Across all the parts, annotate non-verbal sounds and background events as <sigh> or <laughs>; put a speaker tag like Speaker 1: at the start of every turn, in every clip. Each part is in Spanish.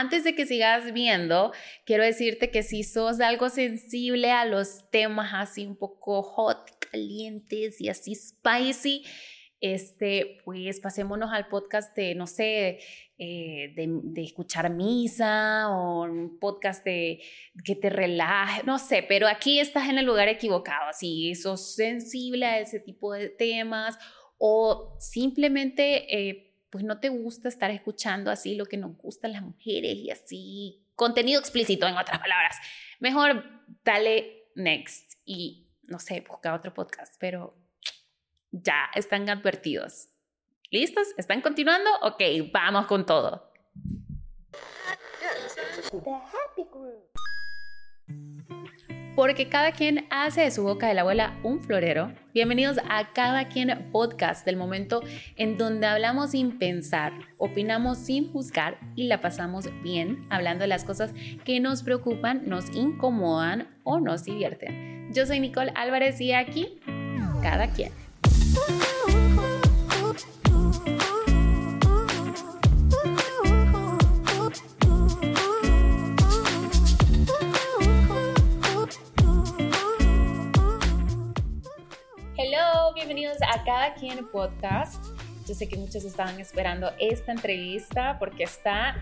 Speaker 1: antes de que sigas viendo, quiero decirte que si sos algo sensible a los temas así un poco hot, calientes y así spicy, este, pues pasémonos al podcast de, no sé, eh, de, escuchar misa o un podcast de que te relaje, no sé, pero aquí estás en el lugar equivocado, si sos sensible a ese tipo de temas o simplemente... Eh, pues no te gusta estar escuchando así lo que nos gustan las mujeres y así contenido explícito en otras palabras. Mejor dale next y no sé, busca otro podcast, pero ya están advertidos. ¿Listos? ¿Están continuando? Ok, vamos con todo. Porque cada quien hace de su boca de la abuela un florero. Bienvenidos a Cada quien podcast del momento en donde hablamos sin pensar, opinamos sin juzgar y la pasamos bien hablando de las cosas que nos preocupan, nos incomodan o nos divierten. Yo soy Nicole Álvarez y aquí, cada quien. A Cada Quien Podcast. Yo sé que muchos estaban esperando esta entrevista porque está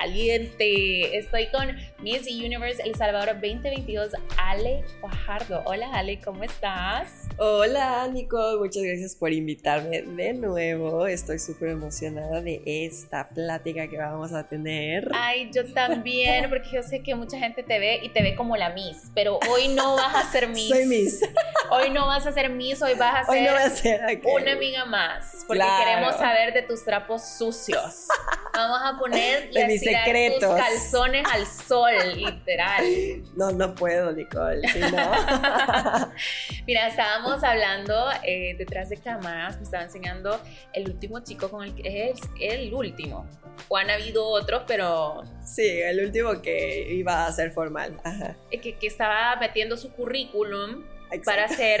Speaker 1: caliente. Estoy con Miss Universe El Salvador 2022, Ale Fajardo. Hola Ale, ¿cómo estás?
Speaker 2: Hola Nico, muchas gracias por invitarme de nuevo. Estoy súper emocionada de esta plática que vamos a tener.
Speaker 1: Ay, yo también, <laughs> porque yo sé que mucha gente te ve y te ve como la Miss, pero hoy no vas a ser Miss.
Speaker 2: Soy Miss. <laughs>
Speaker 1: Hoy no vas a ser Miss, hoy vas a ser,
Speaker 2: a ser
Speaker 1: una amiga más, porque queremos saber de tus trapos sucios. <laughs> Vamos a poner
Speaker 2: de mis secretos.
Speaker 1: tus calzones al sol, literal.
Speaker 2: No, no puedo, Nicole. no. <laughs>
Speaker 1: Mira, estábamos hablando eh, detrás de cámaras, me estaba enseñando el último chico con el que es el último. O han habido otros, pero.
Speaker 2: Sí, el último que iba a ser formal. Ajá.
Speaker 1: Que, que estaba metiendo su currículum para ser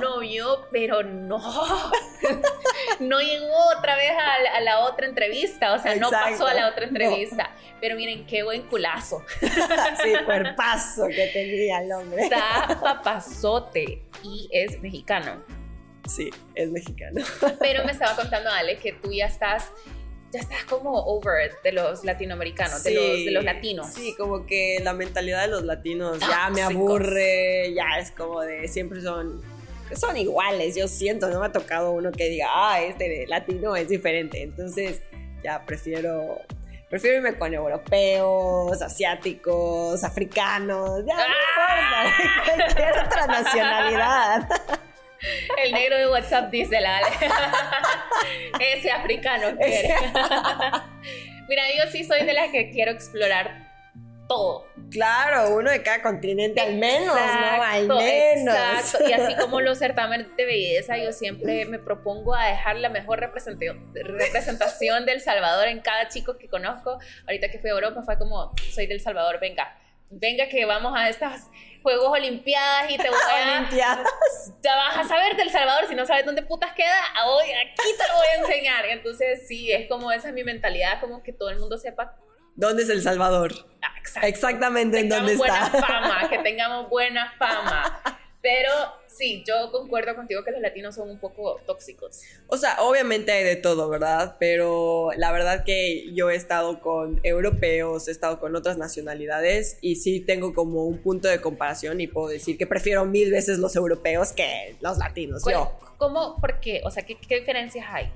Speaker 1: novio, pero no, <laughs> no llegó otra vez a, la otra entrevista, o sea, no pasó a la otra entrevista. Pero miren, qué buen culazo. <laughs>
Speaker 2: sí, cuerpazo que tenía el hombre.
Speaker 1: Está papazote y es mexicano.
Speaker 2: Sí, es mexicano.
Speaker 1: Pero me <laughs> estaba contando Ale que tú ya estás ya estás como over de los latinoamericanos, de, los, de los latinos.
Speaker 2: Sí, como que la mentalidad de los latinos ya me aburre, ya es como de siempre son son iguales, yo siento, no me ha tocado uno que diga, ah, este latino es diferente, entonces ya prefiero prefiero irme con europeos, asiáticos, africanos, ya no ¡Ah! importa, <laughs> cualquier otra nacionalidad.
Speaker 1: El negro de WhatsApp dice la <laughs> Ese africano quiere. <laughs> Mira, yo sí soy de las que quiero explorar todo.
Speaker 2: Claro, uno de cada continente al menos, ¿no? Al menos. Exacto.
Speaker 1: Y así como <laughs> los certámenes de belleza, yo siempre me propongo a dejar la mejor representación del Salvador en cada chico que conozco. Ahorita que fui a Europa fue como, soy del Salvador, venga venga que vamos a estas Juegos Olimpiadas y te voy a... <laughs>
Speaker 2: Olimpiadas.
Speaker 1: Te vas a saber del Salvador, si no sabes dónde putas queda, hoy aquí te lo voy a enseñar. Entonces sí, es como esa es mi mentalidad, como que todo el mundo sepa...
Speaker 2: ¿Dónde es El Salvador?
Speaker 1: Ah,
Speaker 2: Exactamente en dónde está.
Speaker 1: buena fama, que tengamos buena fama. <laughs> Pero sí, yo concuerdo contigo que los latinos son un poco tóxicos.
Speaker 2: O sea, obviamente hay de todo, ¿verdad? Pero la verdad que yo he estado con europeos, he estado con otras nacionalidades y sí tengo como un punto de comparación y puedo decir que prefiero mil veces los europeos que los latinos. Yo.
Speaker 1: ¿Cómo? ¿Por qué? O sea, ¿qué, qué diferencias hay?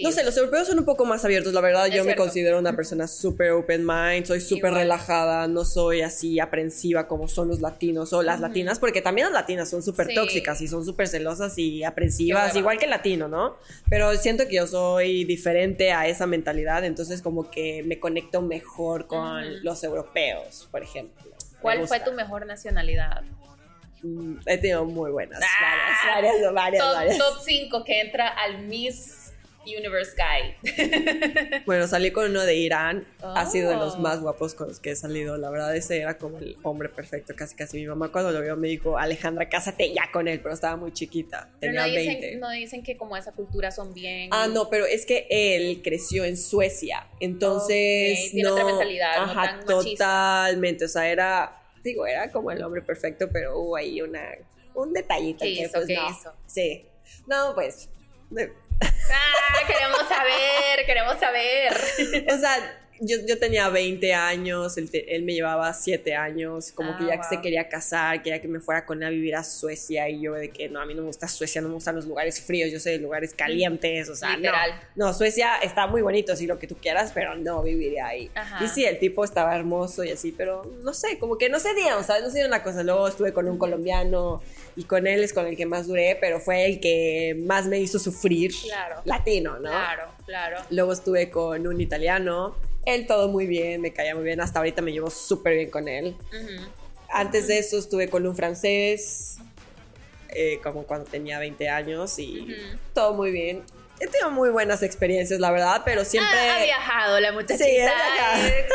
Speaker 2: No sé, los europeos son un poco más abiertos, la verdad. yo me considero una persona súper open mind, soy súper relajada, no soy así aprensiva como son los latinos o las latinas, porque también las latinas son súper tóxicas y son súper celosas y aprensivas, igual que el latino, ¿no? Pero siento que yo soy diferente a esa mentalidad, entonces como que me conecto mejor con los europeos, por ejemplo.
Speaker 1: ¿Cuál fue tu mejor nacionalidad?
Speaker 2: Mm, he tenido muy buenas, varias, varias, varias.
Speaker 1: Top 5 que entra al Miss Universe Guy. <laughs>
Speaker 2: bueno, salí con uno de Irán. Ha sido de los
Speaker 1: Oh.
Speaker 2: más guapos con los que he salido. La verdad, ese era como el hombre perfecto. Casi, casi. Mi mamá cuando lo vio me dijo, Alejandra, cásate ya con él. Pero estaba muy chiquita.
Speaker 1: Pero
Speaker 2: Tenía
Speaker 1: no
Speaker 2: 20.
Speaker 1: dicen, no dicen que como esa cultura son bien...
Speaker 2: Ah, no, pero es que él creció en Suecia. Entonces,
Speaker 1: Ok, tiene
Speaker 2: no.
Speaker 1: otra mentalidad, no tan
Speaker 2: totalmente. O sea, era. Digo, era como el hombre perfecto, pero hubo ahí una, un detallito
Speaker 1: ¿Qué
Speaker 2: que,
Speaker 1: hizo?
Speaker 2: pues,
Speaker 1: ¿Qué
Speaker 2: no.
Speaker 1: hizo?
Speaker 2: Sí. No, pues.
Speaker 1: Ah, queremos saber, queremos saber. <laughs>
Speaker 2: O sea, yo, yo tenía 20 años, él, te- él me llevaba 7 años, como
Speaker 1: Ah,
Speaker 2: que ya
Speaker 1: wow.
Speaker 2: se quería casar, quería que me fuera con él a vivir a Suecia y yo de que no, a mí no me gusta Suecia, no me gustan los lugares fríos, yo soy de lugares calientes, o sea, no.
Speaker 1: Literal.
Speaker 2: No, Suecia está muy bonito, sí, lo que tú quieras, pero no viviría ahí.
Speaker 1: Ajá.
Speaker 2: Y sí, el tipo estaba hermoso y así, pero no sé, como que no se dieron, ¿sabes? No se dieron una cosa. Luego estuve con un colombiano y con él es con el que más duré, pero fue el que más me hizo sufrir.
Speaker 1: Claro.
Speaker 2: Latino, ¿no?
Speaker 1: Claro, claro.
Speaker 2: Luego estuve con un italiano. Él todo muy bien, me caía muy bien. Hasta ahorita me llevo súper bien con él. Antes de eso estuve con un francés, eh, como cuando tenía 20 años y todo muy bien. He tenido muy buenas experiencias, la verdad, pero siempre...
Speaker 1: Ah, ha viajado la muchachita.
Speaker 2: Sí,
Speaker 1: eh,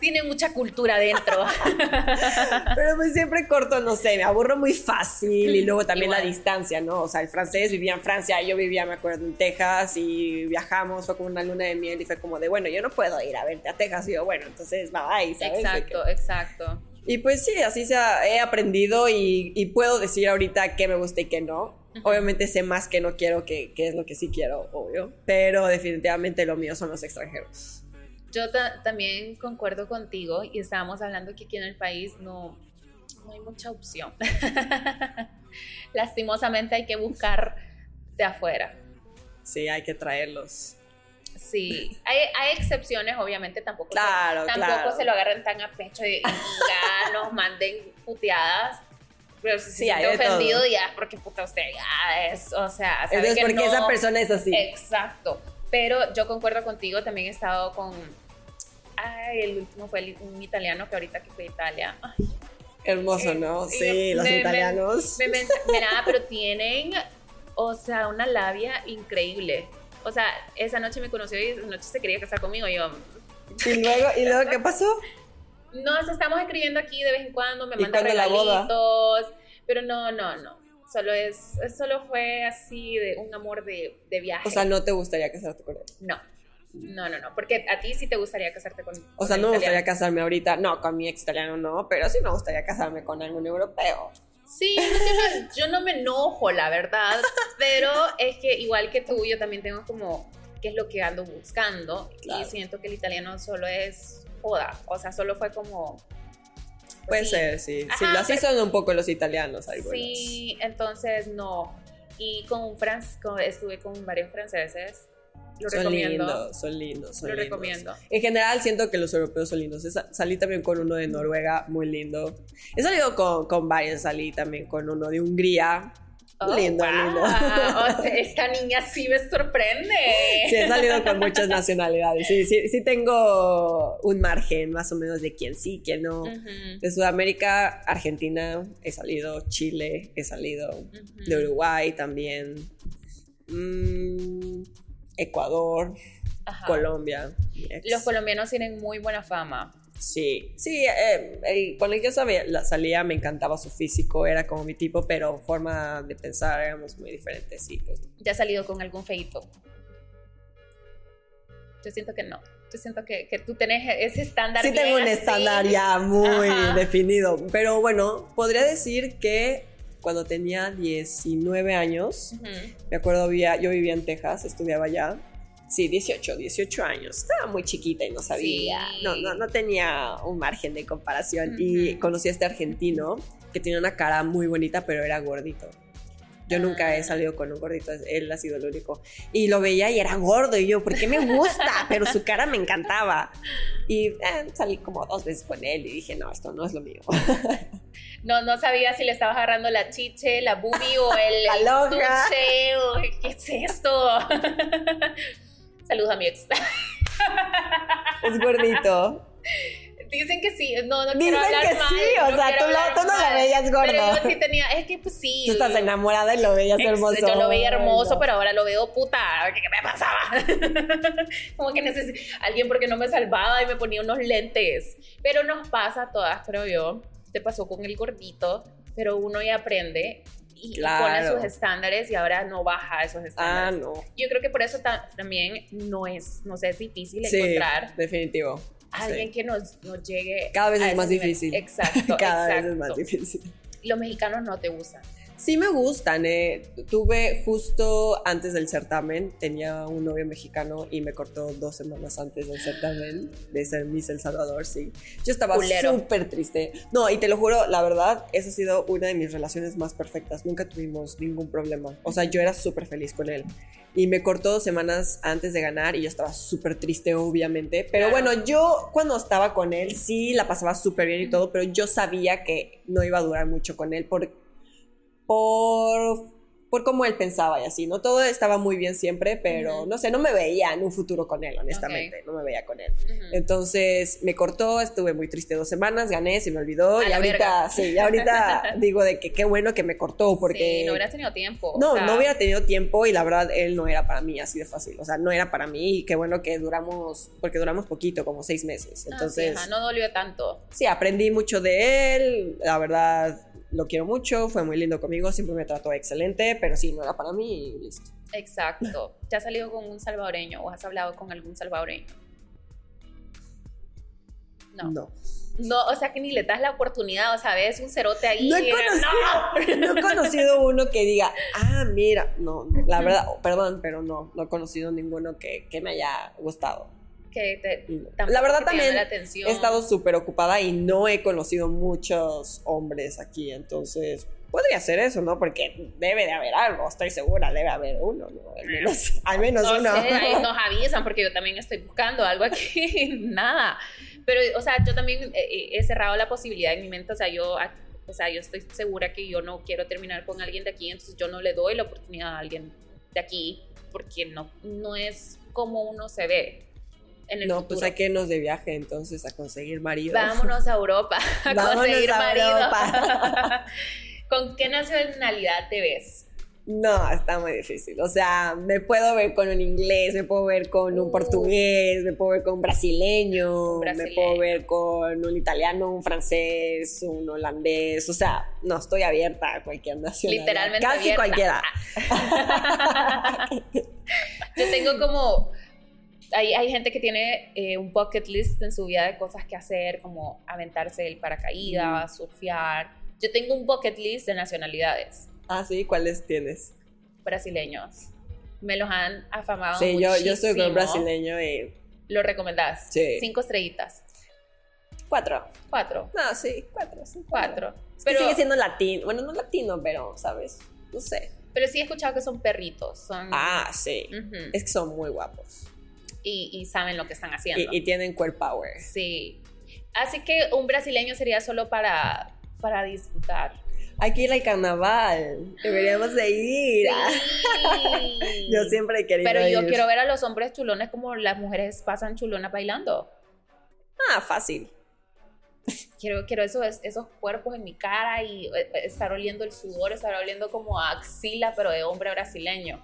Speaker 1: tiene mucha cultura dentro. <laughs>
Speaker 2: Pero pues siempre corto, no sé, me aburro muy fácil y luego también la distancia, ¿no? O sea, el francés vivía en Francia, yo vivía, me acuerdo, en Texas y viajamos, fue como una luna de miel y fue como de, bueno, yo no puedo ir a verte a Texas y yo, bueno, entonces bye bye, ¿sabes?
Speaker 1: Exacto, exacto.
Speaker 2: que- Y pues sí, así se ha- he aprendido y, y puedo decir ahorita qué me gusta y qué no. Obviamente sé más que no quiero que, que es lo que sí quiero, obvio. Pero definitivamente lo mío son los extranjeros.
Speaker 1: Yo ta- también concuerdo contigo y estábamos hablando que aquí en el país no, no hay mucha opción. <laughs> Lastimosamente hay que buscar de afuera.
Speaker 2: Sí, hay que traerlos.
Speaker 1: Sí, hay, hay excepciones, obviamente tampoco, se-
Speaker 2: Claro,
Speaker 1: tampoco
Speaker 2: claro.
Speaker 1: se lo agarren tan a pecho y, y ya nos manden puteadas. Pero si
Speaker 2: Sí,
Speaker 1: se siente
Speaker 2: de todo.
Speaker 1: ofendido ya, porque puta usted ya es, o sea, sabe
Speaker 2: Entonces,
Speaker 1: que
Speaker 2: porque
Speaker 1: no-
Speaker 2: esa persona es así.
Speaker 1: Exacto. Pero yo concuerdo contigo, también he estado con. Ay, el último fue el- un italiano que ahorita que fue a Italia. Ay,
Speaker 2: Hermoso,
Speaker 1: Eh,
Speaker 2: ¿no?
Speaker 1: y
Speaker 2: Sí, los
Speaker 1: me-
Speaker 2: italianos.
Speaker 1: me, me- mira, pero tienen, o sea, una labia increíble. O sea, esa noche me conoció y esa noche se quería casar conmigo. Y yo,
Speaker 2: Y luego, ¿y luego qué pasó?
Speaker 1: Nos estamos escribiendo aquí de vez en cuando, me
Speaker 2: ¿Y
Speaker 1: manda
Speaker 2: cuándo la boda?
Speaker 1: regalitos. Pero no, no, no. Solo es, solo fue así de un amor de, de viaje.
Speaker 2: O sea, no te gustaría casarte con él.
Speaker 1: no. No, no, no. Porque a ti sí te gustaría casarte con.
Speaker 2: O sea,
Speaker 1: con
Speaker 2: no me gustaría casarme ahorita. No, con mi ex italiano no, pero sí me gustaría casarme con algún europeo.
Speaker 1: Sí, no, yo no me enojo, la verdad, pero es que igual que tú, yo también tengo como qué es lo que ando buscando
Speaker 2: Claro.
Speaker 1: y siento que el italiano solo es joda, o sea, solo fue como...
Speaker 2: Puede
Speaker 1: sí.
Speaker 2: ser, sí. sí
Speaker 1: Ajá,
Speaker 2: así son un poco los italianos algunos.
Speaker 1: Sí, entonces no. Y con un fran- con- estuve con varios franceses, lo
Speaker 2: son
Speaker 1: recomiendo.
Speaker 2: lindos, son lindos, son
Speaker 1: Lo
Speaker 2: lindos.
Speaker 1: recomiendo.
Speaker 2: En general siento que los europeos son lindos. Sa- Salí también con uno de Noruega, muy lindo. He salido con, con varios, salí también con uno de Hungría.
Speaker 1: Oh,
Speaker 2: lindo,
Speaker 1: wow.
Speaker 2: lindo.
Speaker 1: O sea, esta niña sí me sorprende.
Speaker 2: Sí, he salido con muchas nacionalidades. Sí, sí, sí tengo un margen más o menos de quién sí, quién no. De Sudamérica, Argentina, he salido, Chile, he salido, de Uruguay también, Mm, Ecuador,
Speaker 1: Ajá.
Speaker 2: Colombia.
Speaker 1: Los colombianos tienen muy buena fama.
Speaker 2: Sí, sí, eh, el- con el que yo sabía, la- salía me encantaba su físico, era como mi tipo, pero forma de pensar éramos muy diferentes, sí. Pues.
Speaker 1: ¿Ya has salido con algún feito? Yo siento que no. Yo siento que, que tú tenés ese estándar.
Speaker 2: Sí
Speaker 1: bien
Speaker 2: tengo un
Speaker 1: así.
Speaker 2: estándar ya muy
Speaker 1: Ajá.
Speaker 2: definido, pero bueno, podría decir que cuando tenía 19 años, me acuerdo, había, yo vivía en Texas, estudiaba allá. Sí, 18, 18 años. Estaba muy chiquita y no sabía.
Speaker 1: Sí.
Speaker 2: No, no, no tenía un margen de comparación. Y conocí a este argentino que tenía una cara muy bonita, pero era gordito. Yo nunca he
Speaker 1: Ah.
Speaker 2: salido con un gordito, él ha sido el único. Y lo veía y era gordo. Y yo, ¿por qué me gusta? <laughs> Pero su cara me encantaba. Y eh, salí como dos veces con él y dije, no, esto no es lo mío. <laughs>
Speaker 1: No, no sabía si le estabas agarrando la chiche, la boobie <laughs> o el,
Speaker 2: La loja.
Speaker 1: tuche, o ¿Qué es esto? Saludos a mi ex.
Speaker 2: es gordito.
Speaker 1: Dicen que sí, no, no quiero hablar
Speaker 2: que
Speaker 1: mal.
Speaker 2: sí, o sea, tú, no la veías gordo.
Speaker 1: Pero yo sí tenía, es que pues sí.
Speaker 2: Tú estás enamorada y lo veías hermoso.
Speaker 1: Yo lo veía hermoso, pero ahora lo veo puta, ¿qué, me pasaba? <laughs> Como que necesito alguien porque no me salvaba y me ponía unos lentes. Pero nos pasa a todas, creo yo. Te pasó con el gordito, pero uno ya aprende y, pone sus estándares y ahora no baja esos estándares.
Speaker 2: Ah, no.
Speaker 1: Yo creo que por eso también no es, no sé, es difícil sí, encontrar.
Speaker 2: definitivo.
Speaker 1: Alguien que nos, nos, llegue.
Speaker 2: Cada vez es más difícil.
Speaker 1: Exacto. <laughs>
Speaker 2: Cada
Speaker 1: vez
Speaker 2: es más difícil.
Speaker 1: Los mexicanos no te usan.
Speaker 2: Sí me gustan, eh. Tuve justo antes del certamen, tenía un novio mexicano y me cortó dos semanas antes del certamen de ser Miss El Salvador, sí. Yo estaba súper triste. No, y te lo juro, la verdad, esa ha sido una de mis relaciones más perfectas. Nunca tuvimos ningún problema. O sea, yo era súper feliz con él. Y me cortó dos semanas antes de ganar y yo estaba súper triste, obviamente. Pero bueno, yo cuando estaba con él sí la pasaba súper bien y todo, pero yo sabía que no iba a durar mucho con él porque por, por cómo él pensaba y así, ¿no? Todo estaba muy bien siempre, pero no sé, no me veía en un futuro con él, honestamente, no me veía con él. Entonces me cortó, estuve muy triste dos semanas, gané, se me olvidó y ahorita, sí, <laughs> ahorita digo de que qué bueno que me cortó porque...
Speaker 1: Sí, no hubiera tenido tiempo.
Speaker 2: No, no hubiera tenido tiempo y la verdad él no era para mí así de fácil, o sea, no era para mí y qué bueno que duramos, porque duramos poquito, como seis meses. Ah, Entonces...
Speaker 1: no dolió tanto.
Speaker 2: Sí, aprendí mucho de él, la verdad lo quiero mucho, fue muy lindo conmigo, siempre me trató excelente, pero sí, no era para mí y listo.
Speaker 1: Exacto. ¿Te has salido con un salvadoreño o has hablado con algún salvadoreño?
Speaker 2: No. No.
Speaker 1: No, o sea que ni le das la oportunidad, o sea, ves un cerote ahí.
Speaker 2: No he, conocido, no. he conocido uno que diga, ah, mira, no, la verdad, perdón, pero no, no he conocido ninguno que, que me haya gustado
Speaker 1: que te,
Speaker 2: la verdad también he estado súper ocupada y no he conocido muchos hombres aquí, entonces podría ser eso, ¿no? Porque debe de haber algo, estoy segura, debe haber uno, ¿no? Al menos,
Speaker 1: no
Speaker 2: uno.
Speaker 1: Sé, ahí nos <laughs> avisan porque yo también estoy buscando algo aquí, <laughs> nada. Pero, o sea, yo también he cerrado la posibilidad en mi mente, o sea, yo, o sea, yo estoy segura que yo no quiero terminar con alguien de aquí, entonces yo no le doy la oportunidad a alguien de aquí porque no, no es como uno se ve
Speaker 2: no, pues que irnos de viaje entonces a conseguir marido.
Speaker 1: Vámonos a Europa <laughs> a conseguir marido. <laughs> ¿Con qué nacionalidad te ves?
Speaker 2: No, está muy difícil. O sea, me puedo ver con un inglés, me puedo ver con un uh. portugués, me puedo ver con un brasileño, me puedo ver con un italiano, un francés, un holandés. O sea, no estoy abierta a cualquier nacionalidad.
Speaker 1: Literalmente.
Speaker 2: Casi cualquiera. <laughs>
Speaker 1: Yo tengo como hay, hay, gente que tiene eh, un bucket list en su vida de cosas que hacer, como aventarse el paracaídas, surfear. Yo tengo un bucket list de nacionalidades.
Speaker 2: Ah, sí, ¿cuáles tienes?
Speaker 1: Brasileños. Me los han afamado
Speaker 2: sí,
Speaker 1: muchísimo.
Speaker 2: Yo, yo soy con brasileño y...
Speaker 1: ¿Lo recomendás?
Speaker 2: Sí.
Speaker 1: Cinco estrellitas.
Speaker 2: Cuatro.
Speaker 1: Cuatro.
Speaker 2: No, sí, cuatro. Sí,
Speaker 1: cuatro.
Speaker 2: pero sigue siendo latino. Bueno, no latino, pero, ¿sabes? No sé.
Speaker 1: Pero sí he escuchado que son perritos. Son...
Speaker 2: Ah, sí. Es que son muy guapos
Speaker 1: y, saben lo que están haciendo.
Speaker 2: Y, tienen core power.
Speaker 1: Sí. Así que un brasileño sería solo para, para disfrutar.
Speaker 2: Hay que ir al carnaval. Deberíamos de ir. Sí. <laughs> yo siempre he querido
Speaker 1: Pero yo quiero ver a los hombres chulones como las mujeres pasan chulonas bailando.
Speaker 2: Ah, fácil.
Speaker 1: Quiero, quiero esos, esos cuerpos en mi cara y eh, estar oliendo el sudor, estar oliendo como a axila, pero de hombre brasileño.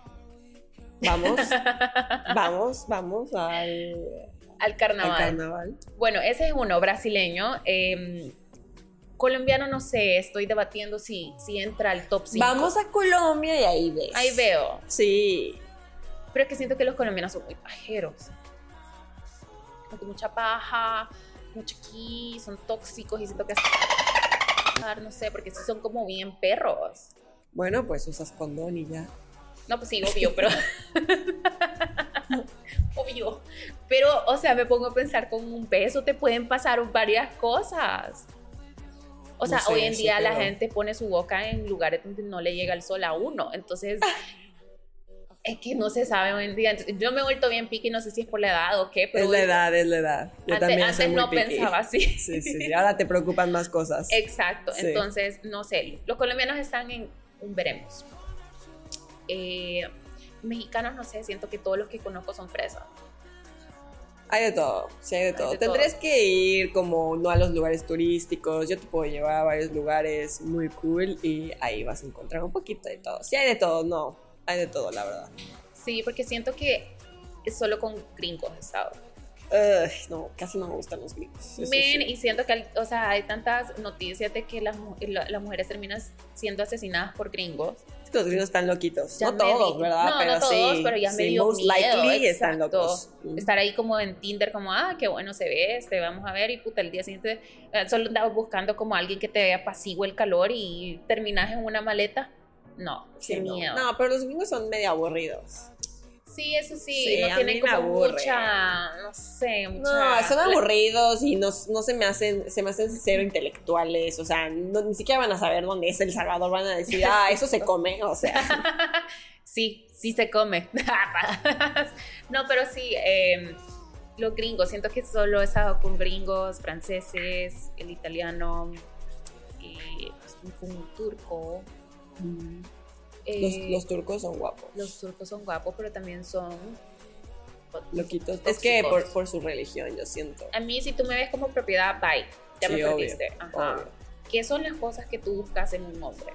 Speaker 2: Vamos, <laughs> vamos, vamos al,
Speaker 1: al, carnaval. Bueno, ese es uno, brasileño. Em, colombiano no sé, estoy debatiendo si, si entra al top 5.
Speaker 2: Vamos a Colombia y ahí ves.
Speaker 1: Ahí veo.
Speaker 2: Sí.
Speaker 1: Pero es que siento que los colombianos son muy pajeros. Con mucha paja, mucho aquí, son tóxicos y siento que no sé, porque sí son como bien perros.
Speaker 2: Bueno, pues usas condón y ya.
Speaker 1: No, pues sí, obvio, pero. <laughs> obvio. Pero, o sea, me pongo a pensar, con un peso te pueden pasar varias cosas. O sea, hoy en día la gente pone su boca en lugares donde no le llega el sol a uno. Entonces, <laughs> es que no se sabe hoy en día. yo me he vuelto bien piqui, no sé si es por la edad o qué.
Speaker 2: Pero es la edad, es la edad. Yo
Speaker 1: antes,
Speaker 2: también
Speaker 1: antes no pensaba así. <laughs>
Speaker 2: Sí, sí, ahora te preocupan más cosas.
Speaker 1: Exacto. Entonces, no sé. Los colombianos están en un veremos. Eh, mexicanos, no sé, siento que todos los que conozco son fresas.
Speaker 2: Hay de todo, sí hay de todo. Tendrías que ir como no a los lugares turísticos, yo te puedo llevar a varios lugares muy cool y ahí vas a encontrar un poquito de todo. Sí hay de todo, no, hay de todo, la verdad.
Speaker 1: Sí, porque siento que es solo con gringos he estado.
Speaker 2: No, casi no me gustan los gringos.
Speaker 1: Ven, y siento que, o sea, hay tantas noticias de que las, las mujeres terminan siendo asesinadas por gringos
Speaker 2: los gringos están loquitos. no todos, ¿verdad?
Speaker 1: No, pero no todos, pero ya me dio most likely están locos. Estar ahí como en Tinder, como, ah, qué bueno se ve este, vamos a ver, y puta, el día siguiente eh, solo andabas buscando como alguien que te apacigüe el calor y terminas en una maleta. No, qué miedo.
Speaker 2: No, pero los gringos son medio aburridos.
Speaker 1: Sí, eso sí, no tienen como mucha, no sé, mucha...
Speaker 2: No, son aburridos y no, no, se me hacen, se me hacen cero intelectuales, o sea, ni siquiera van a saber dónde es El Salvador, van a decir, ah, eso se come, o sea. <laughs>
Speaker 1: sí, sí se come. <laughs> no, pero sí, eh, los gringos, siento que solo he estado con gringos, franceses, el italiano, y pues, un turco.
Speaker 2: Mm. Eh, los, turcos son guapos.
Speaker 1: Los turcos son guapos, pero también son
Speaker 2: loquitos. Es que por, su religión, yo siento.
Speaker 1: A mí, si tú me ves como propiedad, bye. Ya me perdiste. ¿Qué son las cosas que tú buscas en un hombre?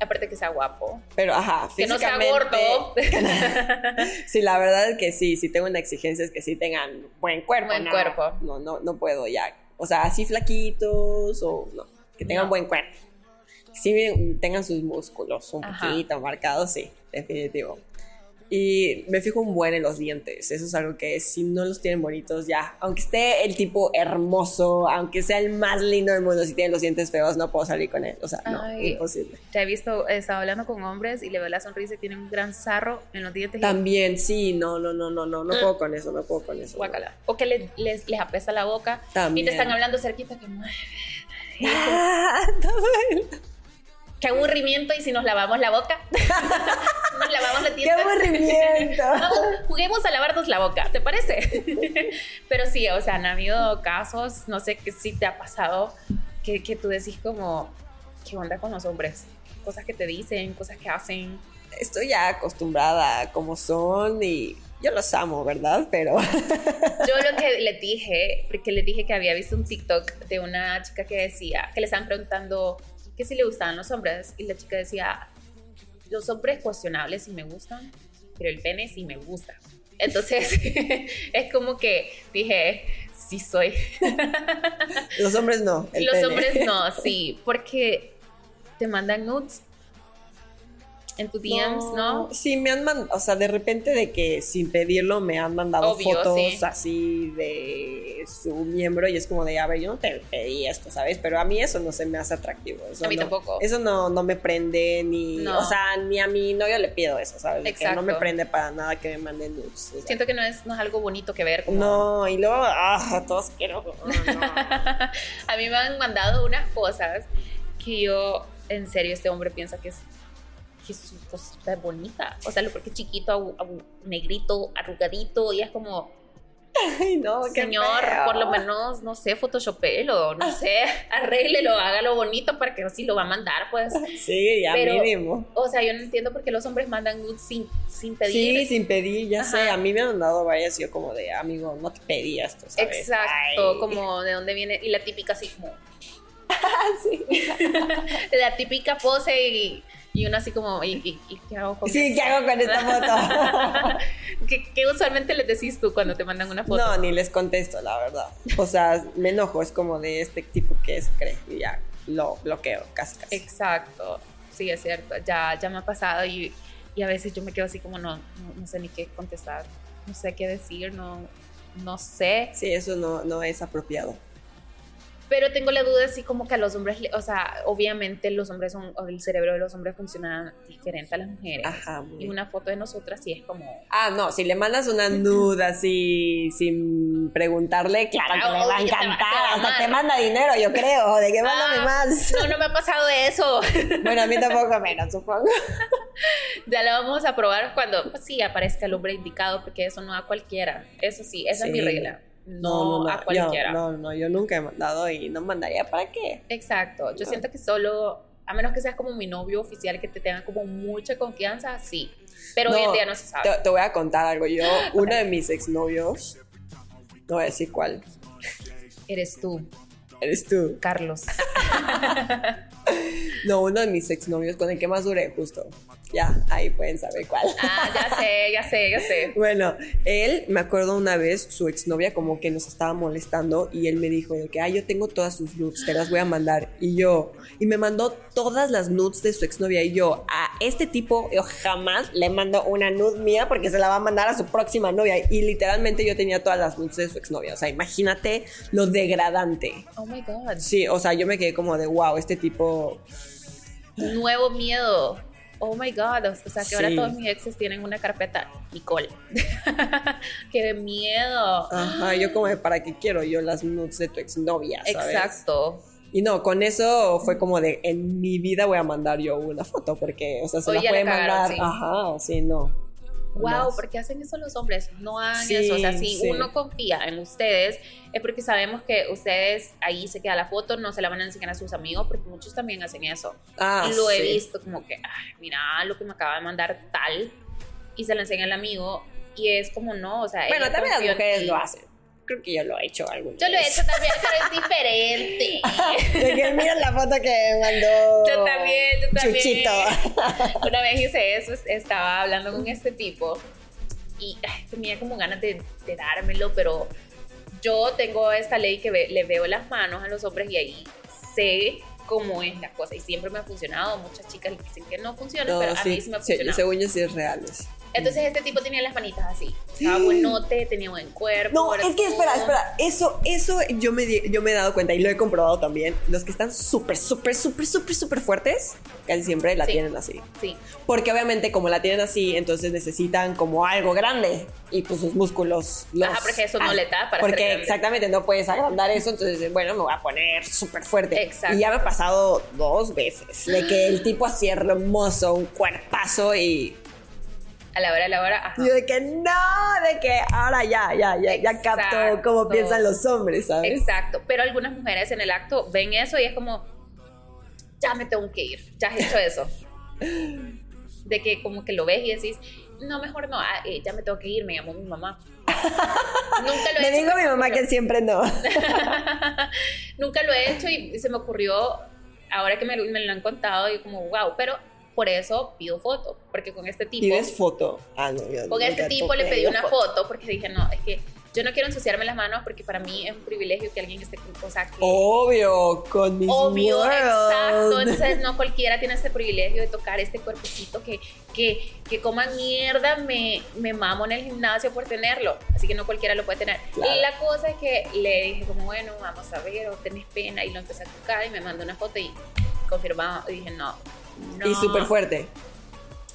Speaker 1: Aparte que sea guapo.
Speaker 2: Pero, ajá,
Speaker 1: Que no sea gordo. <laughs>
Speaker 2: sí, la verdad es que sí, si tengo una exigencia es que sí tengan buen cuerpo.
Speaker 1: Buen cuerpo.
Speaker 2: No, no, no puedo ya. O sea, así flaquitos o no. Que tengan buen cuerpo sí tengan sus músculos un poquito marcados, sí, definitivo. Y me fijo un buen en los dientes. Eso es algo que si no los tienen bonitos, ya. Aunque esté el tipo hermoso, aunque sea el más lindo del mundo, si tiene los dientes feos, no puedo salir con él. O sea, no, imposible.
Speaker 1: Te he visto, he estado hablando con hombres y le veo la sonrisa y tiene un gran sarro en los dientes.
Speaker 2: También, sí, no, no, no, no, no, no puedo con eso, no puedo con eso.
Speaker 1: Guácala. O que les, les, les, apesta la boca
Speaker 2: También.
Speaker 1: y te están hablando cerquita que mueve. <laughs>
Speaker 2: Ah,
Speaker 1: qué aburrimiento y si nos lavamos la boca. <laughs> nos lavamos la
Speaker 2: ¡Qué aburrimiento! <laughs>
Speaker 1: juguemos a lavarnos la boca, ¿te parece? <laughs> Pero sí, o sea, han habido casos, no sé si te ha pasado, que, que tú decís como, ¿qué onda con los hombres? Cosas que te dicen, cosas que hacen.
Speaker 2: Estoy ya acostumbrada a cómo son y yo los amo, ¿verdad? Pero...
Speaker 1: Yo lo que le dije, porque le dije que había visto un TikTok de una chica que decía, que le estaban preguntando que si le gustaban los hombres. Y la chica decía, los hombres cuestionables sí me gustan, pero el pene sí me gusta. Entonces, <laughs> es como que dije, sí soy.
Speaker 2: los hombres no.
Speaker 1: los hombres no, <laughs> sí, porque te mandan nudes en tu DMs, ¿no?
Speaker 2: Sí, me han mandado, o sea, de repente de que sin pedirlo me han mandado fotos así de su miembro y es como de, a ver, yo no te pedí esto, ¿sabes? Pero a mí eso no se me hace atractivo.
Speaker 1: a mí tampoco.
Speaker 2: Eso no, no me prende ni, o sea, ni a mi novio le pido eso, ¿sabes? Exacto. no me prende para nada que me manden nudes.
Speaker 1: Siento que no es, no es algo bonito que ver.
Speaker 2: No, y luego, ah, todos quiero. <laughs>
Speaker 1: a mí me han mandado unas cosas que yo, en serio, este hombre piensa que es que su cosita es bonita. O sea, lo porque es chiquito, negrito, arrugadito, y es como.
Speaker 2: Ay, no,
Speaker 1: Señor, por lo menos, no sé, photoshopelo, no sé, <laughs> arréglelo, hágalo bonito para que así lo va a mandar, pues.
Speaker 2: Sí, ya mínimo.
Speaker 1: O sea, yo no entiendo por qué los hombres mandan nudes sin, sin pedir.
Speaker 2: Sí, sin pedir, ya sé. A mí me han dado varias, yo como de, amigo, no te pedí esto, ¿sabes?
Speaker 1: Exacto, como de dónde viene, y la típica así como. <laughs>
Speaker 2: sí. <laughs>
Speaker 1: la típica pose y y uno así como, ¿y, qué hago con
Speaker 2: Sí, ¿qué hago con esta foto? <laughs>
Speaker 1: ¿Qué, usualmente les decís tú cuando te mandan una foto?
Speaker 2: No, ni les contesto, la verdad. O sea, me enojo, es como de este tipo que se cree y ya lo bloqueo casi, casi.
Speaker 1: Exacto, sí, es cierto. Ya, ya me ha pasado y, y a veces yo me quedo así como, no, no, sé ni qué contestar, no sé qué decir, no, no sé.
Speaker 2: Sí, eso no, no es apropiado.
Speaker 1: Pero tengo la duda así como que a los hombres, o sea, obviamente los hombres son, o el cerebro de los hombres funciona diferente a las mujeres.
Speaker 2: Ajá,
Speaker 1: y una foto de nosotras sí es como...
Speaker 2: Ah, no, si le mandas una nuda así sin preguntarle, claro que le va a encantar. Hasta te manda dinero, yo creo. ¿De qué mándame ah, más?
Speaker 1: No, no me ha pasado eso. <laughs>
Speaker 2: bueno, a mí tampoco menos, supongo. <laughs>
Speaker 1: ya lo vamos a probar cuando, pues sí, aparezca el hombre indicado, porque eso no a cualquiera. Eso sí, esa es mi regla no, no, no, a cualquiera.
Speaker 2: no, no, yo nunca he mandado y no mandaría para qué.
Speaker 1: Exacto, yo siento que solo, a menos que seas como mi novio oficial, que te tenga como mucha confianza, sí. Pero hoy en día no se sabe.
Speaker 2: Te, voy a contar algo. Yo, <laughs> uno de mis exnovios, No voy a decir cuál.
Speaker 1: Eres tú.
Speaker 2: Eres tú.
Speaker 1: Carlos. <laughs>
Speaker 2: no, uno de mis exnovios con el que más duré, justo. Ya, ahí pueden saber cuál.
Speaker 1: Ah, ya sé, ya sé, ya sé. <laughs>
Speaker 2: bueno, él, me acuerdo una vez, su exnovia como que nos estaba molestando y él me dijo de que, ah, yo tengo todas sus nudes, te las voy a mandar. Y yo, y me mandó todas las nudes de su exnovia y yo, a este tipo yo jamás le mando una nude mía porque se la va a mandar a su próxima novia. Y literalmente yo tenía todas las nudes de su exnovia. O sea, imagínate lo degradante.
Speaker 1: Oh my God.
Speaker 2: Sí, o sea, yo me quedé como de, wow, este tipo...
Speaker 1: Nuevo miedo oh my god, o sea que ahora todos mis exes tienen una carpeta Nicole. <laughs> qué miedo.
Speaker 2: Ajá, yo como, ¿para qué quiero yo las nudes de tu exnovia?
Speaker 1: ¿sabes? Exacto.
Speaker 2: Y no, con eso fue como de, en mi vida voy a mandar yo una foto, porque, o sea, se la puede mandar. Ajá, sí, no
Speaker 1: wow, ¿por qué hacen eso los hombres? No hagan eso. O sea, si uno confía en ustedes, es porque sabemos que ustedes ahí se queda la foto, no se la van a enseñar a sus amigos, porque muchos también hacen eso. Ah, y lo he visto como que, ay, mira lo que me acaba de mandar tal, y se lo enseña al amigo, y es como no, o sea.
Speaker 2: Bueno, también las mujeres lo hacen creo que yo lo he hecho algún
Speaker 1: Yo lo he hecho también, pero es diferente. <laughs>
Speaker 2: de que mira la foto que mandó.
Speaker 1: Yo también, yo también. Chuchito. <laughs> Una vez hice eso, estaba hablando con este tipo y tenía como ganas de, dármelo, pero yo tengo esta ley que le veo las manos a los hombres y ahí sé cómo es la cosa y siempre me ha funcionado. Muchas chicas dicen que no funciona, pero a mí sí me ha funcionado.
Speaker 2: Sí, según yo sí es real.
Speaker 1: Entonces este tipo tenía las manitas así. Estaba buenote, tenía buen cuerpo.
Speaker 2: No, es que espera, espera. Eso, eso yo me, yo me he dado cuenta y lo he comprobado también. Los que están súper, súper, súper, súper, súper fuertes, casi siempre la tienen así.
Speaker 1: Sí.
Speaker 2: Porque obviamente como la tienen así, entonces necesitan como algo grande. Y pues sus músculos los...
Speaker 1: Ajá, porque eso no le da para
Speaker 2: Porque exactamente no puedes agrandar eso. Entonces, bueno, me voy a poner súper fuerte. Exacto. Y ya me ha pasado dos veces. De que el tipo así hermoso, un cuerpazo y
Speaker 1: a la hora, a la hora, ajá.
Speaker 2: Y de que no, de que ahora ya, ya, ya, ya capto cómo piensan los hombres, ¿sabes?
Speaker 1: Exacto, pero algunas mujeres en el acto ven eso y es como, ya me tengo que ir, ya he hecho eso. <laughs> de que como que lo ves y decís, no, mejor no, ah, eh, ya me tengo que ir, me llamó mi mamá.
Speaker 2: Nunca lo he <laughs> me digo a mi mamá que siempre no. <laughs>
Speaker 1: Nunca lo he hecho y se me ocurrió, ahora que me, me lo han contado, y como, wow, pero por eso pido foto, porque con este tipo...
Speaker 2: ¿Pides foto? Ah, no,
Speaker 1: Con este tipo le pedí una foto. porque dije, no, es que yo no quiero ensuciarme las manos porque para mí es un privilegio que alguien esté con cosas que...
Speaker 2: Obvio, con mis
Speaker 1: Obvio, exacto. Entonces no cualquiera tiene ese privilegio de tocar este cuerpecito que, que, que coma mierda, me, me mamo en el gimnasio por tenerlo. Así que no cualquiera lo puede tener. Y la cosa es que le dije como, bueno, vamos a ver, o tenés pena. Y lo empecé a tocar y me mandó una foto y confirmaba. Y dije, no,
Speaker 2: y súper fuerte.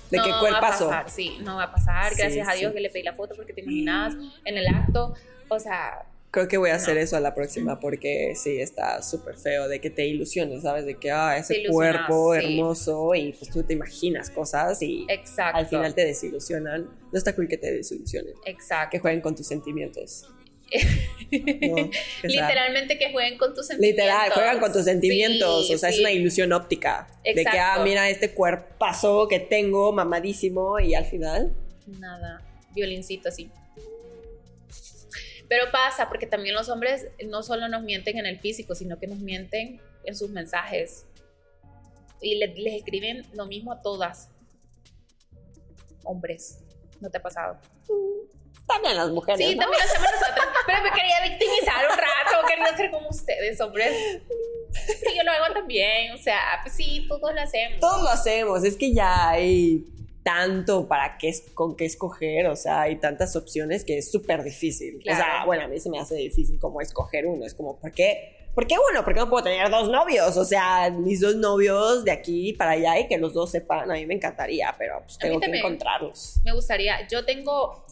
Speaker 2: ¿De qué cuerpazo?
Speaker 1: Va a pasar, sí, no va a pasar. Gracias a Dios que le pedí la foto porque te imaginas en el acto. O sea.
Speaker 2: Creo que voy a hacer eso a la próxima porque sí, está súper feo de que te ilusiones, ¿sabes? De que, ah, ese cuerpo hermoso y pues tú te imaginas cosas y al final te desilusionan. No está cool que te desilusionen.
Speaker 1: Exacto.
Speaker 2: Que jueguen con tus sentimientos. <laughs>
Speaker 1: Literalmente que jueguen con tus sentimientos.
Speaker 2: Literal, juegan con tus sentimientos. o sea, es una ilusión óptica. De que, ah, mira este cuerpazo que tengo, mamadísimo, y al final.
Speaker 1: Nada. Violincito así. Pero pasa, porque también los hombres no solo nos mienten en el físico, sino que nos mienten en sus mensajes. Y les escriben lo mismo a todas. Hombres. ¿No te ha pasado?
Speaker 2: También las mujeres.
Speaker 1: Sí, también hacemos nosotras. Pero me quería victimizar un rato, quería ser como ustedes, hombres. Pero yo lo hago también, o sea, pues sí, todos lo hacemos.
Speaker 2: Todos lo hacemos, es que ya hay tanto para qué, con qué escoger, o sea, hay tantas opciones que es súper difícil. O sea, bueno, a mí se me hace difícil como escoger uno, es como, ¿por qué? ¿Por qué uno? ¿Por qué no puedo tener dos novios? O sea, mis dos novios de aquí para allá y que los dos sepan, a mí me encantaría, pero pues tengo que encontrarlos.
Speaker 1: Me gustaría, yo tengo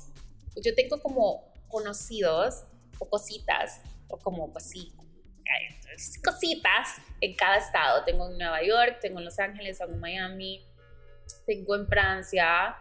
Speaker 1: yo tengo como conocidos o cositas, o como pues sí, cositas en cada estado. Tengo en Nueva York, tengo en Los Ángeles, tengo en Miami, tengo en Francia.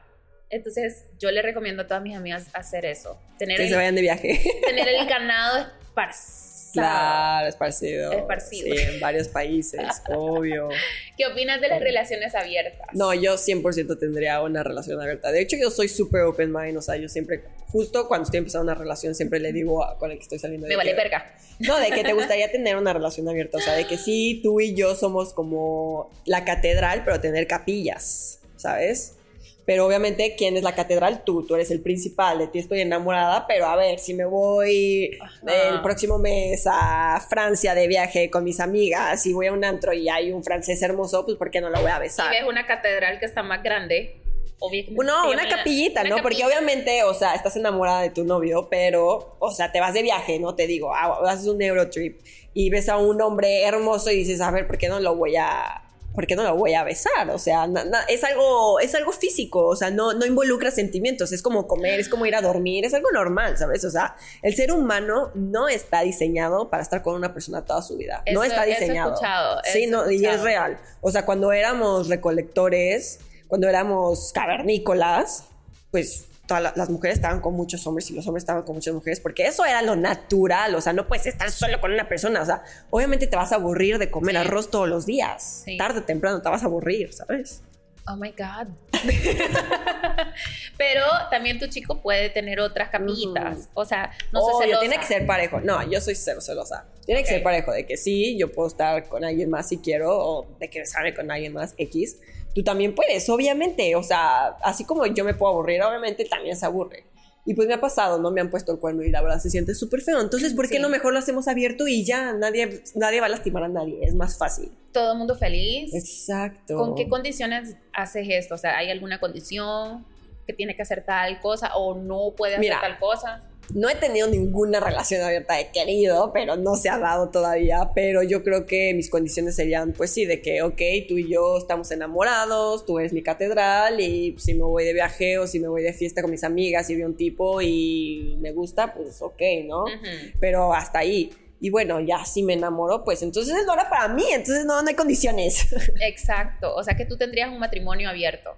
Speaker 1: Entonces yo le recomiendo a todas mis amigas hacer eso.
Speaker 2: Tener que se vayan de viaje.
Speaker 1: Tener el <laughs> ganado esparcido
Speaker 2: Claro, esparcido.
Speaker 1: Esparcido.
Speaker 2: Sí, en varios países, <laughs> obvio.
Speaker 1: ¿Qué opinas de las relaciones abiertas?
Speaker 2: No, yo 100% tendría una relación abierta. De hecho, yo soy súper open mind, o sea, yo siempre, justo cuando estoy empezando una relación, siempre le digo a, con el que estoy saliendo.
Speaker 1: Me vale verga.
Speaker 2: No, de que te <laughs> gustaría tener una relación abierta, o sea, de que sí, tú y yo somos como la catedral, pero tener capillas, ¿sabes? Pero obviamente, ¿quién es la catedral? Tú, tú eres el principal, de ti estoy enamorada, pero a ver, si me voy el próximo mes a Francia de viaje con mis amigas y voy a un antro y hay un francés hermoso, pues ¿por qué no lo voy a besar?
Speaker 1: Y ves una catedral que está más grande.
Speaker 2: no, una capillita, ¿no? Porque obviamente, o sea, estás enamorada de tu novio, pero, o sea, te vas de viaje, ¿no? Te digo, ah, haces un Eurotrip y ves a un hombre hermoso y dices, a ver, ¿por qué no lo voy a ¿por qué no lo voy a besar? O sea, es, algo, es algo físico, o sea, no, no involucra sentimientos, es como comer, es como ir a dormir, es algo normal, ¿sabes? O sea, el ser humano no está diseñado para estar con una persona toda su vida. no está diseñado. Eso escuchado, sí, no, y es real. O sea, cuando éramos recolectores, cuando éramos cavernícolas, pues todas las mujeres estaban con muchos hombres y los hombres estaban con muchas mujeres, porque eso era lo natural, o sea, no puedes estar solo con una persona, o sea, obviamente te vas a aburrir de comer arroz todos los días, tarde o temprano te vas a aburrir, ¿sabes?
Speaker 1: Oh my God. <laughs> Pero también tu chico puede tener otras camitas. O sea, no sé celosa.
Speaker 2: tiene que ser parejo. No, yo soy cero celosa. Tiene que ser parejo de que sí, yo puedo estar con alguien más si quiero, o de que sale con alguien más X tú también puedes, obviamente. O sea, así como yo me puedo aburrir, obviamente también se aburre. Y pues me ha pasado, ¿no? Me han puesto el cuerno y la verdad se siente súper feo. Entonces, ¿por qué no mejor lo hacemos abierto y ya? Nadie, nadie va a lastimar a nadie. Es más fácil.
Speaker 1: Todo el mundo feliz.
Speaker 2: Exacto.
Speaker 1: ¿Con qué condiciones haces esto? O sea, ¿hay alguna condición que tiene que hacer tal cosa o no puede hacer tal cosa?
Speaker 2: No he tenido ninguna relación abierta, he querido, pero no se ha dado todavía. Pero yo creo que mis condiciones serían, pues sí, de que, ok, tú y yo estamos enamorados, tú eres mi catedral y si me voy de viaje o si me voy de fiesta con mis amigas y veo un tipo y me gusta, pues ok, ¿no? Pero hasta ahí. Y bueno, ya si me enamoro, pues entonces no era para mí, entonces no, no hay condiciones. <laughs>
Speaker 1: Exacto, o sea que tú tendrías un matrimonio abierto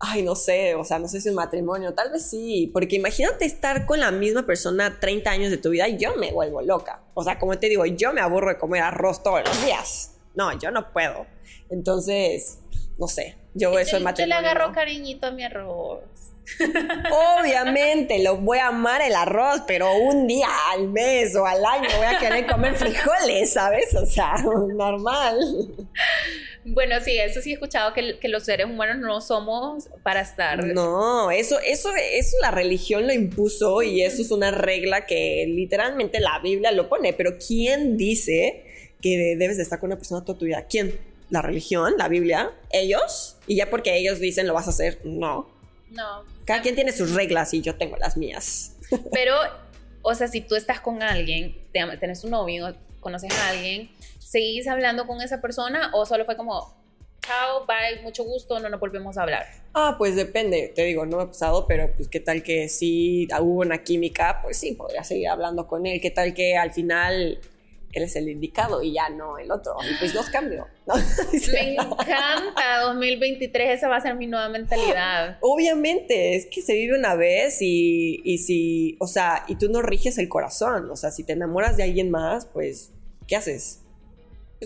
Speaker 2: ay, no sé, o sea, no sé si un matrimonio, tal vez sí, porque imagínate estar con la misma persona 30 años de tu vida y yo me vuelvo loca. O sea, como te digo, yo me aburro de comer arroz todos los días. No, yo no puedo. Entonces, no sé, yo eso es matrimonio.
Speaker 1: Yo le agarro cariñito a mi arroz.
Speaker 2: Obviamente, lo voy a amar el arroz, pero un día al mes o al año voy a querer comer frijoles, ¿sabes? O sea, <laughs> normal.
Speaker 1: Bueno, sí, eso sí he escuchado que, que, los seres humanos no somos para estar.
Speaker 2: No, eso, eso, eso la religión lo impuso y eso es una regla que literalmente la Biblia lo pone. Pero ¿quién dice que debes de estar con una persona toda tu vida? ¿Quién? ¿La religión? ¿La Biblia? ¿Ellos? Y ya porque ellos dicen lo vas a hacer, no.
Speaker 1: No.
Speaker 2: Cada quien tiene sus reglas y yo tengo las mías. <laughs>
Speaker 1: Pero, o sea, si tú estás con alguien, tienes un novio, conoces a alguien ¿seguís hablando con esa persona o solo fue como, chao, bye, mucho gusto, no nos volvemos a hablar?
Speaker 2: Ah, pues depende, te digo, no me ha pasado, pero pues qué tal que si hubo una química, pues sí, podría seguir hablando con él, qué tal que al final él es el indicado y ya no el otro, y pues los cambio. <laughs>
Speaker 1: Me encanta, 2023, esa va a ser mi nueva mentalidad.
Speaker 2: Obviamente, es que se vive una vez y, y si, o sea, y tú no riges el corazón, o sea, si te enamoras de alguien más, pues, ¿qué haces?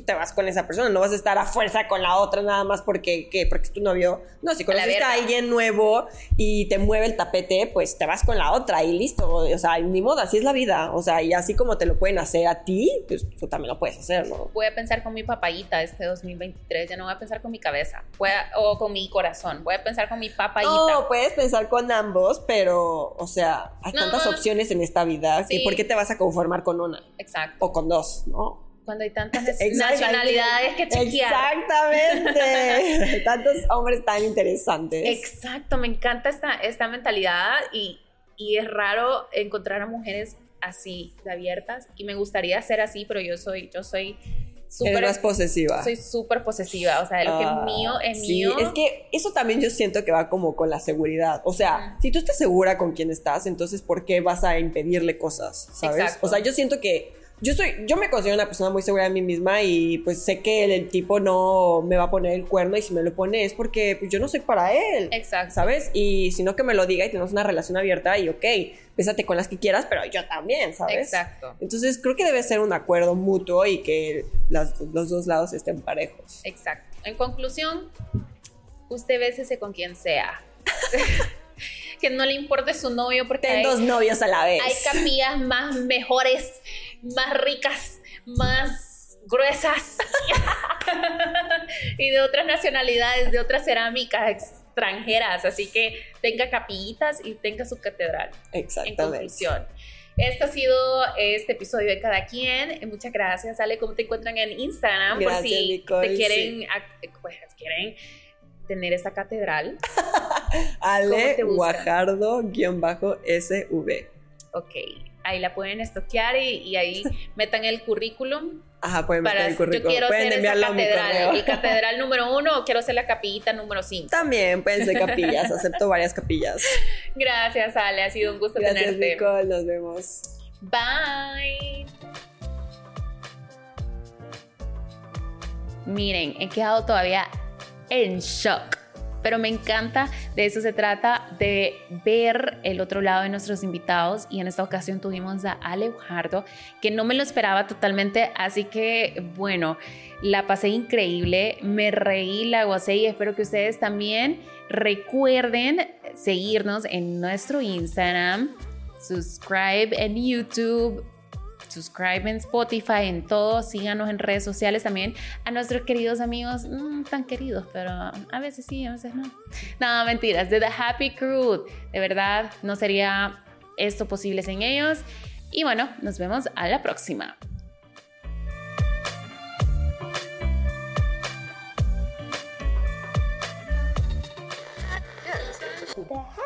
Speaker 2: Te vas con esa persona, no vas a estar a fuerza con la otra nada más porque, ¿qué? porque es tu novio. No, si conoces a alguien nuevo y te mueve el tapete, pues te vas con la otra y listo. O sea, ni modo, así es la vida. O sea, y así como te lo pueden hacer a ti, pues tú también lo puedes hacer, ¿no?
Speaker 1: Voy a pensar con mi papayita este 2023, ya no voy a pensar con mi cabeza o con mi corazón, voy a pensar con mi papayita.
Speaker 2: No, puedes pensar con ambos, pero, o sea, hay tantas opciones en esta vida que ¿por qué te vas a conformar con una?
Speaker 1: Exacto.
Speaker 2: O con dos, ¿no?
Speaker 1: Cuando hay tantas nacionalidades que chequear.
Speaker 2: Exactamente. <laughs> Tantos hombres tan interesantes.
Speaker 1: Exacto, me encanta esta, esta mentalidad y, y es raro encontrar a mujeres así, de abiertas, y me gustaría ser así, pero yo soy, yo soy
Speaker 2: súper... más posesiva.
Speaker 1: Soy súper posesiva, o sea, de lo que es ah, mío es sí, mío.
Speaker 2: es que eso también yo siento que va como con la seguridad, o sea, si tú estás segura con quién estás, entonces ¿por qué vas a impedirle cosas, sabes? O sea, yo siento que yo soy, yo me considero una persona muy segura de mí misma y pues sé que el, tipo no me va a poner el cuerno y si me lo pone es porque pues, yo no soy para él.
Speaker 1: Exacto.
Speaker 2: ¿Sabes? Y si no que me lo diga y tenemos una relación abierta y ok, pésate con las que quieras, pero yo también, ¿sabes?
Speaker 1: Exacto.
Speaker 2: Entonces creo que debe ser un acuerdo mutuo y que los dos lados estén parejos.
Speaker 1: Exacto. En conclusión, usted bésese con quien sea. <laughs> que no le importe su novio porque
Speaker 2: hay dos novios a la vez.
Speaker 1: Hay capillas más mejores, más ricas, más gruesas <laughs> y de otras nacionalidades, de otras cerámicas extranjeras, así que tenga capillitas y tenga su catedral.
Speaker 2: Exactamente.
Speaker 1: En conclusión. Este ha sido este episodio de Cada Quien. Muchas gracias, Ale. ¿Cómo te encuentran en Instagram? por si te quieren, pues, quieren tener esta catedral. <laughs>
Speaker 2: Ale Guajardo-SV.
Speaker 1: Ok, ahí la pueden estoquear y, ahí <laughs> metan el currículum.
Speaker 2: Ajá, pueden meter el currículum.
Speaker 1: Yo quiero ser esa catedral, y catedral número uno o quiero ser la capillita número cinco.
Speaker 2: También pueden ser <laughs> capillas, acepto varias capillas.
Speaker 1: Gracias, Ale, ha sido un gusto
Speaker 2: Gracias,
Speaker 1: tenerte.
Speaker 2: Nicole, nos vemos.
Speaker 1: Bye. Miren, he quedado todavía en shock. Pero me encanta, de eso se trata, de ver el otro lado de nuestros invitados. Y en esta ocasión tuvimos a Ale Ujardo, que no me lo esperaba totalmente. Así que, bueno, la pasé increíble, me reí, la gocé y espero que ustedes también recuerden seguirnos en nuestro Instagram, subscribe en YouTube, subscribe en Spotify, en todo, síganos en redes sociales también. A nuestros queridos amigos, mm, tan queridos, pero a veces sí, a veces no. No, mentiras, de The Happy Crew. De verdad, no sería esto posible sin ellos. Y bueno, nos vemos a la próxima. The.